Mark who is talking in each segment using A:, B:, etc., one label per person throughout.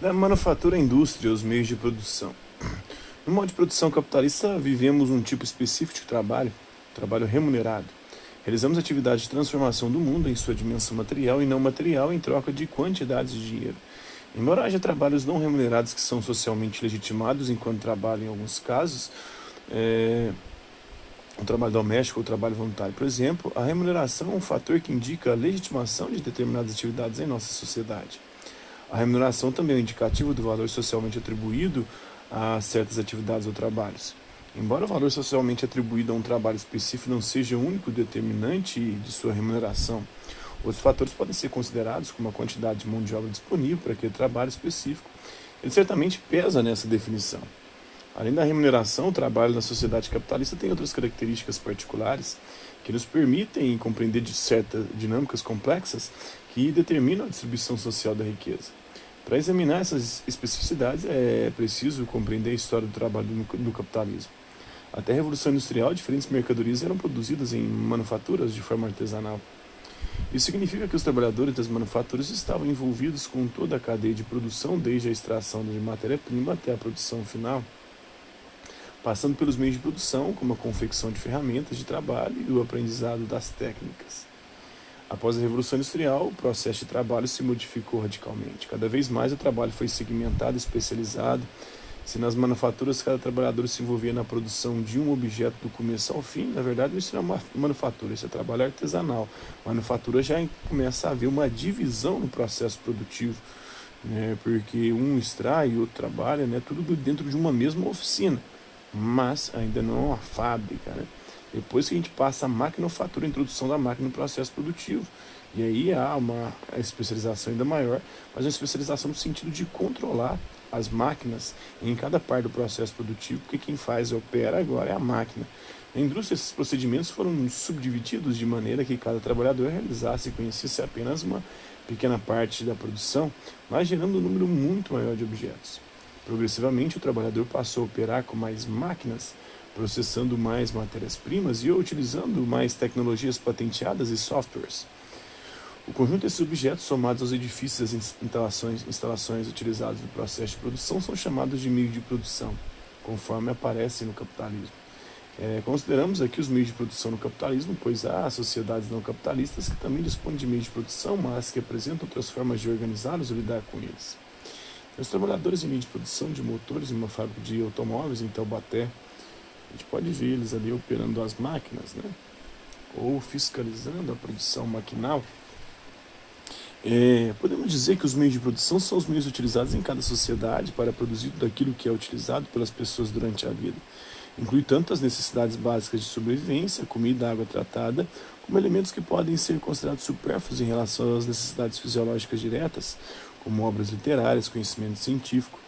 A: Da manufatura à indústria, os meios de produção. No modo de produção capitalista, vivemos um tipo específico de trabalho, trabalho remunerado. Realizamos atividades de transformação do mundo em sua dimensão material e não material em troca de quantidades de dinheiro. Embora haja trabalhos não remunerados que são socialmente legitimados enquanto trabalho em alguns casos, é, o trabalho doméstico ou trabalho voluntário, por exemplo, a remuneração é um fator que indica a legitimação de determinadas atividades em nossa sociedade. A remuneração também é um indicativo do valor socialmente atribuído a certas atividades ou trabalhos. Embora o valor socialmente atribuído a um trabalho específico não seja o único determinante de sua remuneração, outros fatores podem ser considerados como a quantidade de mão de obra disponível para aquele trabalho específico. Ele certamente pesa nessa definição. Além da remuneração, o trabalho na sociedade capitalista tem outras características particulares que nos permitem compreender de certas dinâmicas complexas que determinam a distribuição social da riqueza. Para examinar essas especificidades, é preciso compreender a história do trabalho no capitalismo. Até a Revolução Industrial, diferentes mercadorias eram produzidas em manufaturas de forma artesanal. Isso significa que os trabalhadores das manufaturas estavam envolvidos com toda a cadeia de produção, desde a extração de matéria-prima até a produção final, passando pelos meios de produção, como a confecção de ferramentas de trabalho e o aprendizado das técnicas. Após a Revolução Industrial, o processo de trabalho se modificou radicalmente. Cada vez mais o trabalho foi segmentado, especializado. Se nas manufaturas cada trabalhador se envolvia na produção de um objeto do começo ao fim, na verdade isso não é uma manufatura, isso é trabalho artesanal. Manufatura já começa a haver uma divisão no processo produtivo, né, porque um extrai e outro trabalha, né, tudo dentro de uma mesma oficina, mas ainda não é uma fábrica. Né? Depois que a gente passa a maquinofatura, a introdução da máquina no processo produtivo. E aí há uma especialização ainda maior, mas uma especialização no sentido de controlar as máquinas em cada parte do processo produtivo, porque quem faz e opera agora é a máquina. Na indústria, esses procedimentos foram subdivididos de maneira que cada trabalhador realizasse e conhecesse apenas uma pequena parte da produção, mas gerando um número muito maior de objetos. Progressivamente, o trabalhador passou a operar com mais máquinas processando mais matérias-primas e utilizando mais tecnologias patenteadas e softwares. O conjunto desses objetos, somados aos edifícios e instalações, instalações utilizados no processo de produção, são chamados de meio de produção, conforme aparecem no capitalismo. É, consideramos aqui os meios de produção no capitalismo, pois há sociedades não capitalistas que também dispõem de meios de produção, mas que apresentam outras formas de organizá-los ou lidar com eles. Os trabalhadores em meio de produção de motores em uma fábrica de automóveis em Taubaté, a gente pode ver eles ali operando as máquinas, né? ou fiscalizando a produção maquinal. É, podemos dizer que os meios de produção são os meios utilizados em cada sociedade para produzir tudo aquilo que é utilizado pelas pessoas durante a vida. Inclui tanto as necessidades básicas de sobrevivência, comida, água tratada, como elementos que podem ser considerados supérfluos em relação às necessidades fisiológicas diretas, como obras literárias, conhecimento científico,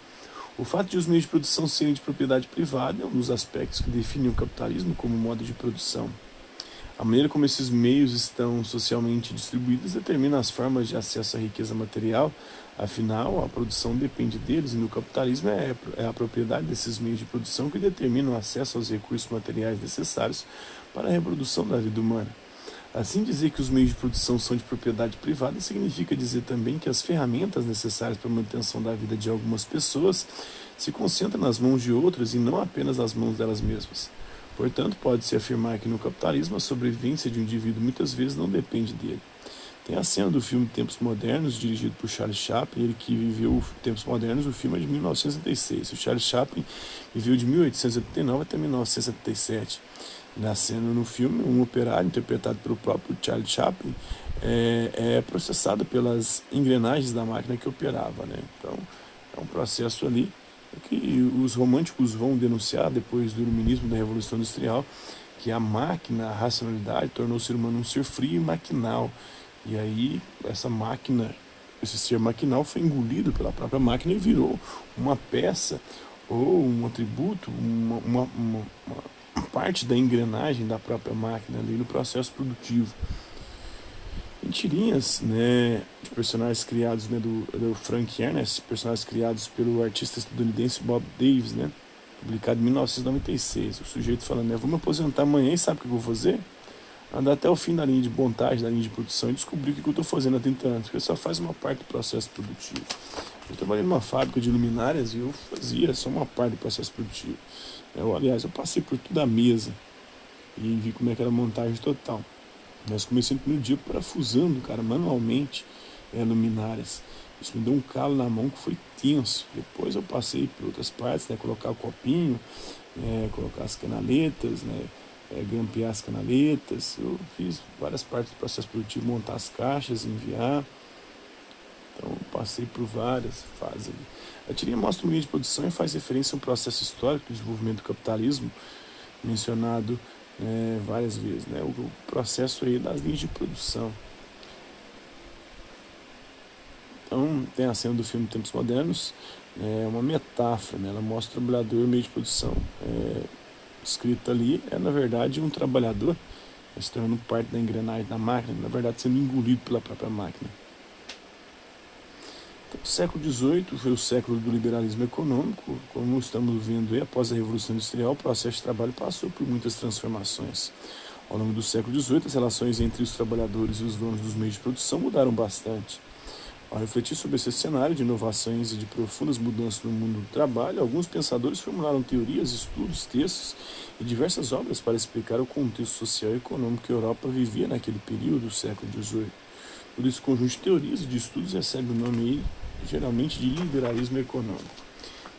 A: o fato de os meios de produção serem de propriedade privada é um dos aspectos que definem o capitalismo como modo de produção. A maneira como esses meios estão socialmente distribuídos determina as formas de acesso à riqueza material, afinal, a produção depende deles e no capitalismo é, é a propriedade desses meios de produção que determina o acesso aos recursos materiais necessários para a reprodução da vida humana. Assim, dizer que os meios de produção são de propriedade privada significa dizer também que as ferramentas necessárias para a manutenção da vida de algumas pessoas se concentram nas mãos de outras e não apenas nas mãos delas mesmas. Portanto, pode-se afirmar que no capitalismo a sobrevivência de um indivíduo muitas vezes não depende dele. Tem a cena do filme Tempos Modernos, dirigido por Charles Chaplin, ele que viveu Tempos Modernos, o filme é de 1976. O Charles Chaplin viveu de 1889 até 1977 na cena no filme, um operário interpretado pelo próprio Charlie Chaplin é, é, processado pelas engrenagens da máquina que operava, né? Então é um processo ali que os românticos vão denunciar depois do iluminismo da Revolução Industrial que a máquina, a racionalidade tornou o ser humano um ser frio e maquinal e aí essa máquina, esse ser maquinal foi engolido pela própria máquina e virou uma peça ou um atributo, uma, uma, uma, uma parte da engrenagem da própria máquina ali no processo produtivo. Em tirinhas né, de personagens criados né, do, do Frank Ernest, personagens criados pelo artista estadunidense Bob Davis, né, publicado em 1996. O sujeito falando, né, vou me aposentar amanhã e sabe o que eu vou fazer? Andar até o fim da linha de montagem, da linha de produção e descobrir o que eu estou fazendo há 30 anos, porque só faz uma parte do processo produtivo. Eu trabalhei numa fábrica de luminárias e eu fazia só uma parte do processo produtivo. Eu, aliás, eu passei por toda a mesa e vi como é que era a montagem total. Nós comecei no dia parafusando, cara, manualmente, é, luminárias. Isso me deu um calo na mão que foi tenso. Depois eu passei por outras partes, né? Colocar o copinho, é, colocar as canaletas, né? É, grampear as canaletas. Eu fiz várias partes do processo produtivo, montar as caixas, enviar. Então passei por várias fases. A tirinha mostra um meio de produção e faz referência a um processo histórico do desenvolvimento do capitalismo, mencionado é, várias vezes, né? o processo aí das linhas de produção. Então, tem a cena do filme Tempos Modernos, é uma metáfora, né? ela mostra o trabalhador meio de produção. É, escrito ali é, na verdade, um trabalhador se tornando parte da engrenagem da máquina, na verdade, sendo engolido pela própria máquina. Então, o século XVIII foi o século do liberalismo econômico, como estamos vendo aí, após a Revolução Industrial, o processo de trabalho passou por muitas transformações. Ao longo do século XVIII, as relações entre os trabalhadores e os donos dos meios de produção mudaram bastante. Ao refletir sobre esse cenário de inovações e de profundas mudanças no mundo do trabalho, alguns pensadores formularam teorias, estudos, textos e diversas obras para explicar o contexto social e econômico que a Europa vivia naquele período do século XVIII. Por esse conjunto de teorias e de estudos recebe o nome geralmente de liberalismo econômico.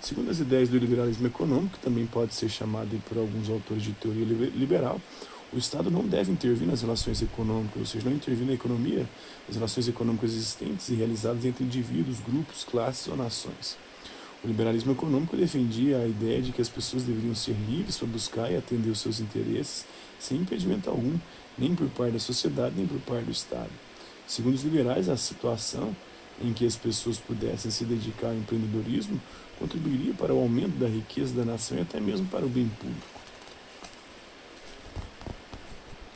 A: Segundo as ideias do liberalismo econômico, que também pode ser chamado por alguns autores de teoria liberal, o Estado não deve intervir nas relações econômicas, ou seja, não intervir na economia, nas relações econômicas existentes e realizadas entre indivíduos, grupos, classes ou nações. O liberalismo econômico defendia a ideia de que as pessoas deveriam ser livres para buscar e atender os seus interesses sem impedimento algum, nem por parte da sociedade, nem por parte do Estado. Segundo os liberais, a situação em que as pessoas pudessem se dedicar ao empreendedorismo contribuiria para o aumento da riqueza da nação e até mesmo para o bem público.